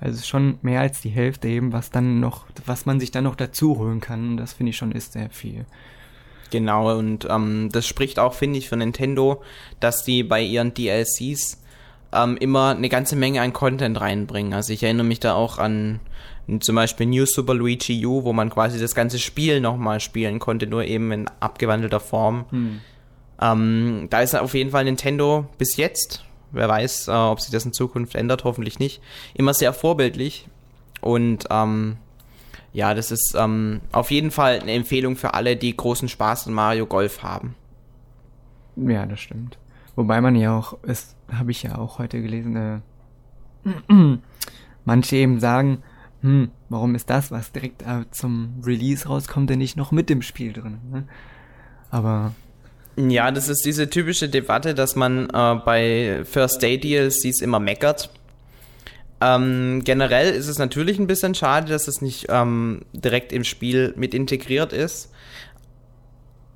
Also schon mehr als die Hälfte eben, was dann noch, was man sich dann noch dazu holen kann. Und das finde ich schon ist sehr viel. Genau, und ähm, das spricht auch, finde ich, für Nintendo, dass die bei ihren DLCs ähm, immer eine ganze Menge an Content reinbringen. Also ich erinnere mich da auch an zum Beispiel New Super Luigi U, wo man quasi das ganze Spiel nochmal spielen konnte, nur eben in abgewandelter Form. Hm. Ähm, da ist auf jeden Fall Nintendo bis jetzt, wer weiß, äh, ob sich das in Zukunft ändert, hoffentlich nicht, immer sehr vorbildlich. Und ähm, ja, das ist ähm, auf jeden Fall eine Empfehlung für alle, die großen Spaß an Mario Golf haben. Ja, das stimmt. Wobei man ja auch, es habe ich ja auch heute gelesen, äh, manche eben sagen, hm, warum ist das, was direkt äh, zum Release rauskommt, denn nicht noch mit dem Spiel drin? Ne? Aber ja, das ist diese typische Debatte, dass man äh, bei First Day DLCs immer meckert. Ähm, generell ist es natürlich ein bisschen schade, dass es nicht ähm, direkt im Spiel mit integriert ist.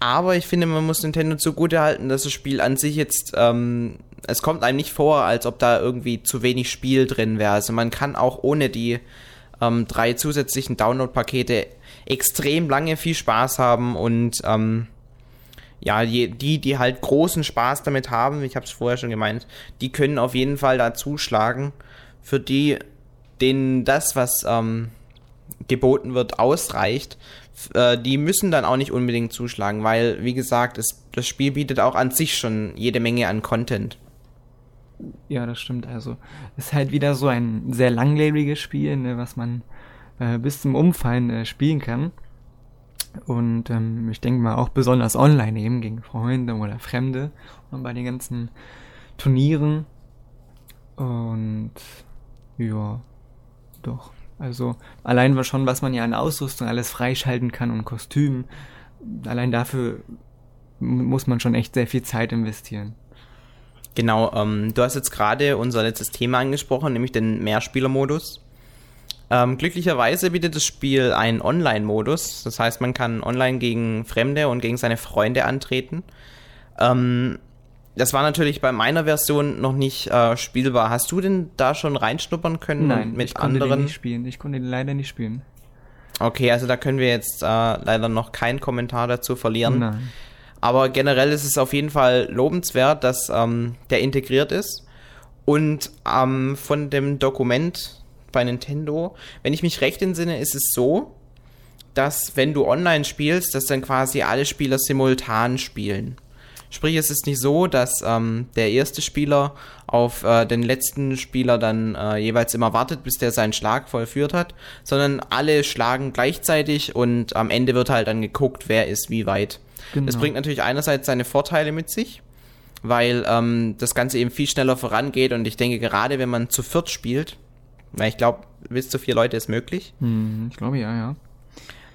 Aber ich finde, man muss Nintendo zugute halten, dass das Spiel an sich jetzt, ähm, es kommt einem nicht vor, als ob da irgendwie zu wenig Spiel drin wäre. Also man kann auch ohne die ähm, drei zusätzlichen Download-Pakete extrem lange viel Spaß haben und ähm, ja, die, die halt großen Spaß damit haben, ich habe es vorher schon gemeint, die können auf jeden Fall da zuschlagen. Für die, denen das, was ähm, geboten wird, ausreicht, äh, die müssen dann auch nicht unbedingt zuschlagen, weil, wie gesagt, es, das Spiel bietet auch an sich schon jede Menge an Content. Ja, das stimmt. Also, ist halt wieder so ein sehr langlebiges Spiel, ne, was man äh, bis zum Umfallen äh, spielen kann. Und ähm, ich denke mal auch besonders online eben gegen Freunde oder Fremde und bei den ganzen Turnieren. Und ja, doch. Also allein war schon, was man ja an Ausrüstung alles freischalten kann und Kostümen. Allein dafür muss man schon echt sehr viel Zeit investieren. Genau, ähm, du hast jetzt gerade unser letztes Thema angesprochen, nämlich den Mehrspielermodus. Ähm, glücklicherweise bietet das Spiel einen Online-Modus. Das heißt, man kann online gegen Fremde und gegen seine Freunde antreten. Ähm, das war natürlich bei meiner Version noch nicht äh, spielbar. Hast du denn da schon reinschnuppern können Nein, mit ich konnte anderen? Den nicht spielen. Ich konnte den leider nicht spielen. Okay, also da können wir jetzt äh, leider noch keinen Kommentar dazu verlieren. Nein. Aber generell ist es auf jeden Fall lobenswert, dass ähm, der integriert ist. Und ähm, von dem Dokument, bei Nintendo. Wenn ich mich recht entsinne, ist es so, dass wenn du online spielst, dass dann quasi alle Spieler simultan spielen. Sprich, es ist nicht so, dass ähm, der erste Spieler auf äh, den letzten Spieler dann äh, jeweils immer wartet, bis der seinen Schlag vollführt hat, sondern alle schlagen gleichzeitig und am Ende wird halt dann geguckt, wer ist wie weit. Genau. Das bringt natürlich einerseits seine Vorteile mit sich, weil ähm, das Ganze eben viel schneller vorangeht und ich denke, gerade wenn man zu viert spielt, weil ich glaube, bis zu vier Leute ist möglich. Hm, ich glaube ja, ja.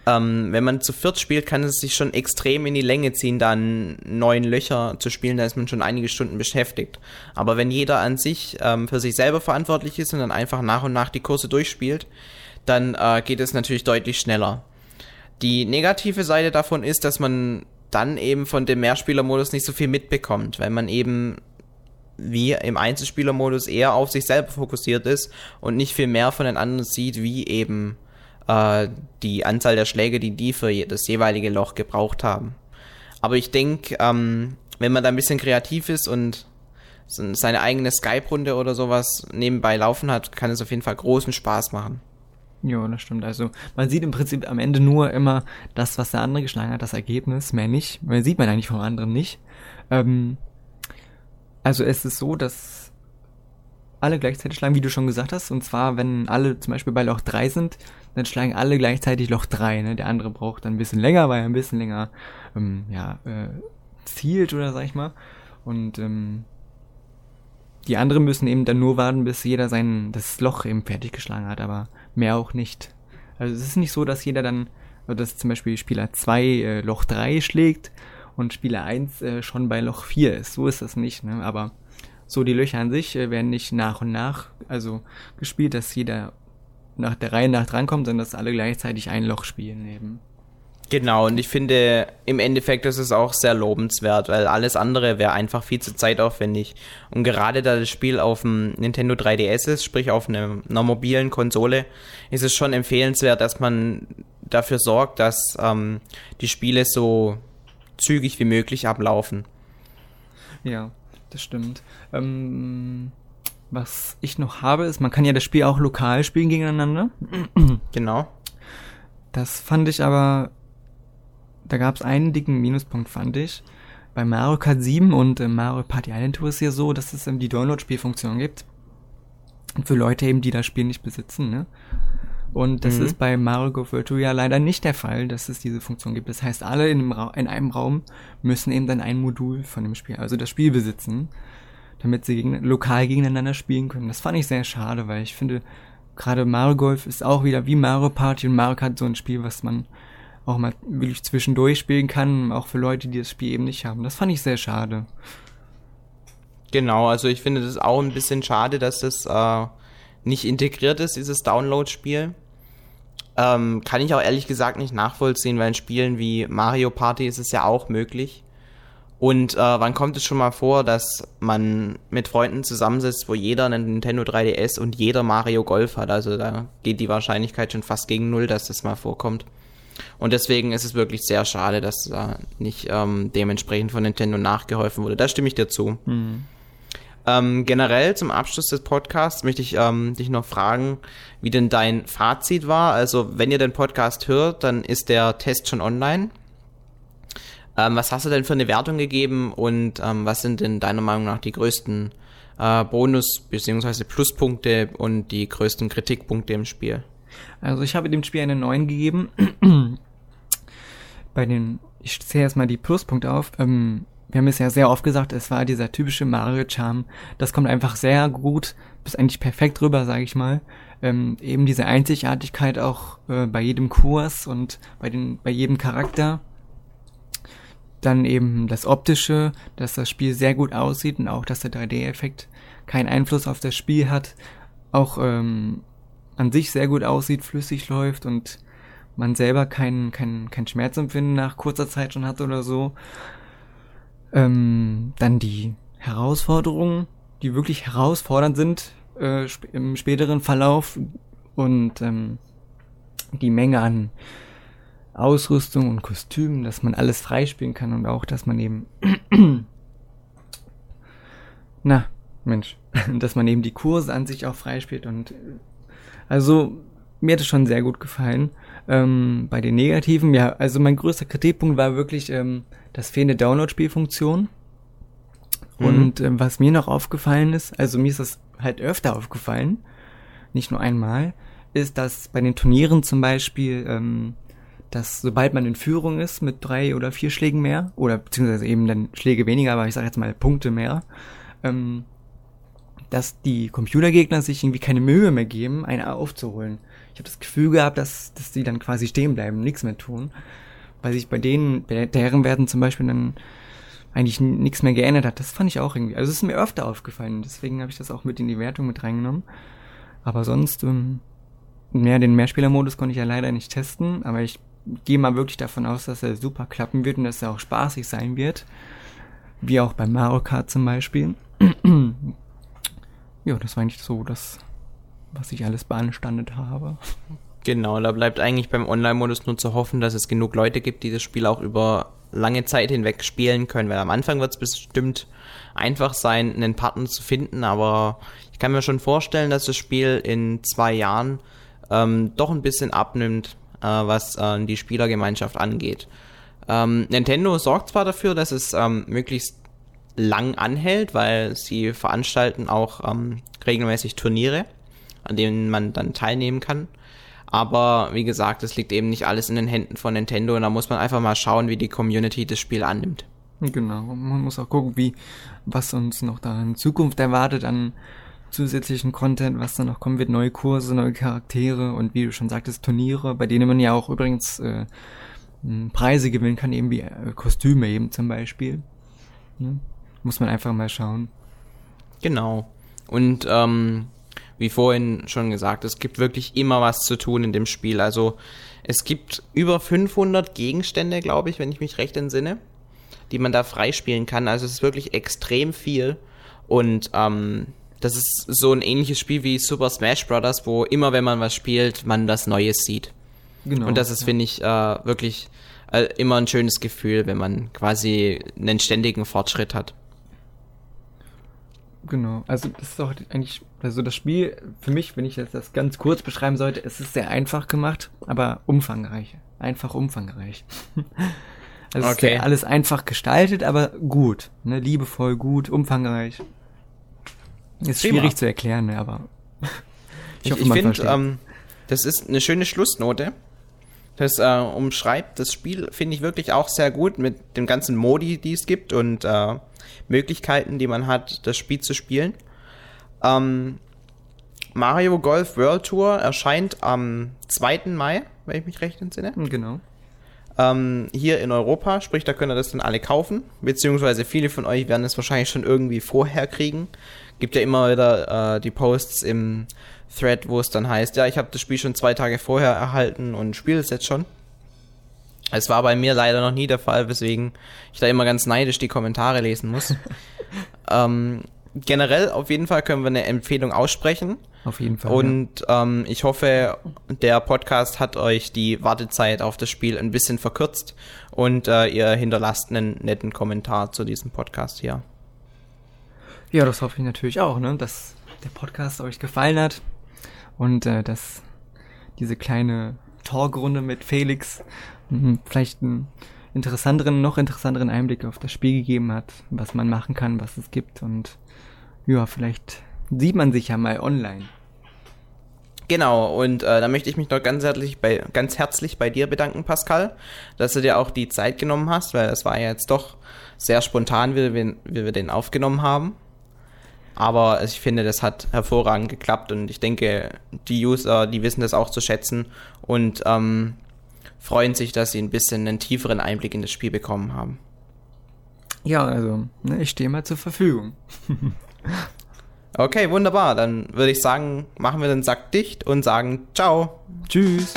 Ähm, wenn man zu viert spielt, kann es sich schon extrem in die Länge ziehen, dann neun Löcher zu spielen, da ist man schon einige Stunden beschäftigt. Aber wenn jeder an sich ähm, für sich selber verantwortlich ist und dann einfach nach und nach die Kurse durchspielt, dann äh, geht es natürlich deutlich schneller. Die negative Seite davon ist, dass man dann eben von dem Mehrspielermodus nicht so viel mitbekommt, weil man eben wie im Einzelspielermodus eher auf sich selber fokussiert ist und nicht viel mehr von den anderen sieht, wie eben äh, die Anzahl der Schläge, die die für das jeweilige Loch gebraucht haben. Aber ich denke, ähm, wenn man da ein bisschen kreativ ist und seine eigene Skype-Runde oder sowas nebenbei laufen hat, kann es auf jeden Fall großen Spaß machen. Ja, das stimmt. Also man sieht im Prinzip am Ende nur immer das, was der andere geschlagen hat, das Ergebnis, mehr nicht. Man sieht man eigentlich vom anderen nicht. Ähm, also es ist so, dass alle gleichzeitig schlagen, wie du schon gesagt hast. Und zwar, wenn alle zum Beispiel bei Loch 3 sind, dann schlagen alle gleichzeitig Loch 3. Ne? Der andere braucht dann ein bisschen länger, weil er ein bisschen länger ähm, ja, äh, zielt oder sag ich mal. Und ähm, die anderen müssen eben dann nur warten, bis jeder sein das Loch eben fertig geschlagen hat, aber mehr auch nicht. Also es ist nicht so, dass jeder dann, dass zum Beispiel Spieler 2 äh, Loch 3 schlägt und Spieler 1 äh, schon bei Loch 4 ist. So ist das nicht, ne? Aber so die Löcher an sich äh, werden nicht nach und nach also gespielt, dass jeder nach der Reihe nach drankommt, sondern dass alle gleichzeitig ein Loch spielen eben. Genau, und ich finde, im Endeffekt ist es auch sehr lobenswert, weil alles andere wäre einfach viel zu zeitaufwendig. Und gerade da das Spiel auf dem Nintendo 3DS ist, sprich auf einer, einer mobilen Konsole, ist es schon empfehlenswert, dass man dafür sorgt, dass ähm, die Spiele so zügig wie möglich ablaufen. Ja, das stimmt. Ähm, was ich noch habe, ist, man kann ja das Spiel auch lokal spielen gegeneinander. Genau. Das fand ich aber, da gab es einen dicken Minuspunkt, fand ich. Bei Mario Kart 7 und äh, Mario Party Island Tour ist ja so, dass es ähm, die Download-Spielfunktion gibt. Für Leute eben, die das Spiel nicht besitzen, ne? Und das mhm. ist bei Mario Golf Virtual ja leider nicht der Fall, dass es diese Funktion gibt. Das heißt, alle in einem, in einem Raum müssen eben dann ein Modul von dem Spiel, also das Spiel besitzen, damit sie gegen, lokal gegeneinander spielen können. Das fand ich sehr schade, weil ich finde, gerade Mario Golf ist auch wieder wie Mario Party und Mario Kart so ein Spiel, was man auch mal wirklich zwischendurch spielen kann, auch für Leute, die das Spiel eben nicht haben. Das fand ich sehr schade. Genau, also ich finde das auch ein bisschen schade, dass das äh, nicht integriert ist, dieses Download-Spiel. Ähm, kann ich auch ehrlich gesagt nicht nachvollziehen, weil in Spielen wie Mario Party ist es ja auch möglich. Und äh, wann kommt es schon mal vor, dass man mit Freunden zusammensitzt, wo jeder einen Nintendo 3DS und jeder Mario Golf hat? Also da geht die Wahrscheinlichkeit schon fast gegen null, dass das mal vorkommt. Und deswegen ist es wirklich sehr schade, dass da nicht ähm, dementsprechend von Nintendo nachgeholfen wurde. Da stimme ich dir zu. Mhm. Ähm, generell zum Abschluss des Podcasts möchte ich ähm, dich noch fragen, wie denn dein Fazit war. Also, wenn ihr den Podcast hört, dann ist der Test schon online. Ähm, was hast du denn für eine Wertung gegeben und ähm, was sind denn deiner Meinung nach die größten äh, Bonus- bzw. Pluspunkte und die größten Kritikpunkte im Spiel? Also, ich habe dem Spiel eine 9 gegeben. Bei den, ich zähle erstmal die Pluspunkte auf. Ähm, wir haben es ja sehr oft gesagt, es war dieser typische Mario-Charme. Das kommt einfach sehr gut, bis eigentlich perfekt rüber, sage ich mal. Ähm, eben diese Einzigartigkeit auch äh, bei jedem Kurs und bei, den, bei jedem Charakter. Dann eben das Optische, dass das Spiel sehr gut aussieht und auch, dass der 3D-Effekt keinen Einfluss auf das Spiel hat. Auch ähm, an sich sehr gut aussieht, flüssig läuft und man selber keinen kein, kein Schmerzempfinden nach kurzer Zeit schon hat oder so. Ähm, dann die Herausforderungen, die wirklich herausfordernd sind äh, sp im späteren Verlauf und ähm, die Menge an Ausrüstung und Kostümen, dass man alles freispielen kann und auch, dass man eben na, Mensch, dass man eben die Kurse an sich auch freispielt und also mir hat es schon sehr gut gefallen. Ähm, bei den Negativen, ja, also mein größter Kritikpunkt war wirklich ähm, das fehlende Download-Spielfunktion. Mhm. Und äh, was mir noch aufgefallen ist, also mir ist das halt öfter aufgefallen, nicht nur einmal, ist, dass bei den Turnieren zum Beispiel, ähm, dass sobald man in Führung ist mit drei oder vier Schlägen mehr, oder beziehungsweise eben dann Schläge weniger, aber ich sage jetzt mal Punkte mehr, ähm, dass die Computergegner sich irgendwie keine Mühe mehr geben, einen aufzuholen. Habe das Gefühl gehabt, dass, dass die dann quasi stehen bleiben, nichts mehr tun. Weil sich bei denen, bei der Herrenwerten zum Beispiel dann eigentlich nichts mehr geändert hat. Das fand ich auch irgendwie. Also es ist mir öfter aufgefallen, deswegen habe ich das auch mit in die Wertung mit reingenommen. Aber sonst, ähm, mehr den Mehrspielermodus konnte ich ja leider nicht testen, aber ich gehe mal wirklich davon aus, dass er super klappen wird und dass er auch spaßig sein wird. Wie auch beim Mario Kart zum Beispiel. ja, das war eigentlich so das, was ich alles beanstandet habe. Genau, da bleibt eigentlich beim Online-Modus nur zu hoffen, dass es genug Leute gibt, die das Spiel auch über lange Zeit hinweg spielen können, weil am Anfang wird es bestimmt einfach sein, einen Partner zu finden, aber ich kann mir schon vorstellen, dass das Spiel in zwei Jahren ähm, doch ein bisschen abnimmt, äh, was äh, die Spielergemeinschaft angeht. Ähm, Nintendo sorgt zwar dafür, dass es ähm, möglichst lang anhält, weil sie veranstalten auch ähm, regelmäßig Turniere, an denen man dann teilnehmen kann. Aber wie gesagt, es liegt eben nicht alles in den Händen von Nintendo und da muss man einfach mal schauen, wie die Community das Spiel annimmt. Genau, man muss auch gucken, wie, was uns noch da in Zukunft erwartet an zusätzlichen Content, was da noch kommen wird, neue Kurse, neue Charaktere und wie du schon sagtest, Turniere, bei denen man ja auch übrigens äh, Preise gewinnen kann, eben wie äh, Kostüme eben zum Beispiel. Ne? Muss man einfach mal schauen. Genau. Und ähm, wie vorhin schon gesagt, es gibt wirklich immer was zu tun in dem Spiel. Also es gibt über 500 Gegenstände, glaube ich, wenn ich mich recht entsinne, die man da freispielen kann. Also es ist wirklich extrem viel. Und ähm, das ist so ein ähnliches Spiel wie Super Smash Bros., wo immer, wenn man was spielt, man das Neues sieht. Genau. Und das ist, finde ich, äh, wirklich äh, immer ein schönes Gefühl, wenn man quasi einen ständigen Fortschritt hat. Genau, also das ist auch eigentlich, also das Spiel, für mich, wenn ich jetzt das ganz kurz beschreiben sollte, es ist sehr einfach gemacht, aber umfangreich. Einfach umfangreich. also okay. ist alles einfach gestaltet, aber gut. Ne? Liebevoll, gut, umfangreich. Ist Prima. schwierig zu erklären, ne, aber ich, ich, ich finde, ähm, das ist eine schöne Schlussnote. Das äh, umschreibt das Spiel, finde ich wirklich auch sehr gut mit dem ganzen Modi, die es gibt und äh, Möglichkeiten, die man hat, das Spiel zu spielen. Ähm, Mario Golf World Tour erscheint am 2. Mai, wenn ich mich recht entsinne. Genau. Ähm, hier in Europa, sprich, da könnt ihr das dann alle kaufen, beziehungsweise viele von euch werden es wahrscheinlich schon irgendwie vorher kriegen. Gibt ja immer wieder äh, die Posts im Thread, wo es dann heißt, ja, ich habe das Spiel schon zwei Tage vorher erhalten und spiele es jetzt schon. Es war bei mir leider noch nie der Fall, weswegen ich da immer ganz neidisch die Kommentare lesen muss. ähm, generell auf jeden Fall können wir eine Empfehlung aussprechen. Auf jeden Fall. Und ja. ähm, ich hoffe, der Podcast hat euch die Wartezeit auf das Spiel ein bisschen verkürzt und äh, ihr hinterlasst einen netten Kommentar zu diesem Podcast hier. Ja, das hoffe ich natürlich auch, ne? dass der Podcast euch gefallen hat und äh, dass diese kleine Talkrunde mit Felix vielleicht einen interessanteren, noch interessanteren Einblick auf das Spiel gegeben hat, was man machen kann, was es gibt. Und ja, vielleicht sieht man sich ja mal online. Genau, und äh, da möchte ich mich noch ganz herzlich, bei, ganz herzlich bei dir bedanken, Pascal, dass du dir auch die Zeit genommen hast, weil es war ja jetzt doch sehr spontan, wie, wie wir den aufgenommen haben. Aber ich finde, das hat hervorragend geklappt. Und ich denke, die User, die wissen das auch zu schätzen. Und ähm, freuen sich, dass sie ein bisschen einen tieferen Einblick in das Spiel bekommen haben. Ja, also, ne, ich stehe mal zur Verfügung. okay, wunderbar. Dann würde ich sagen, machen wir den Sack dicht und sagen Ciao. Tschüss.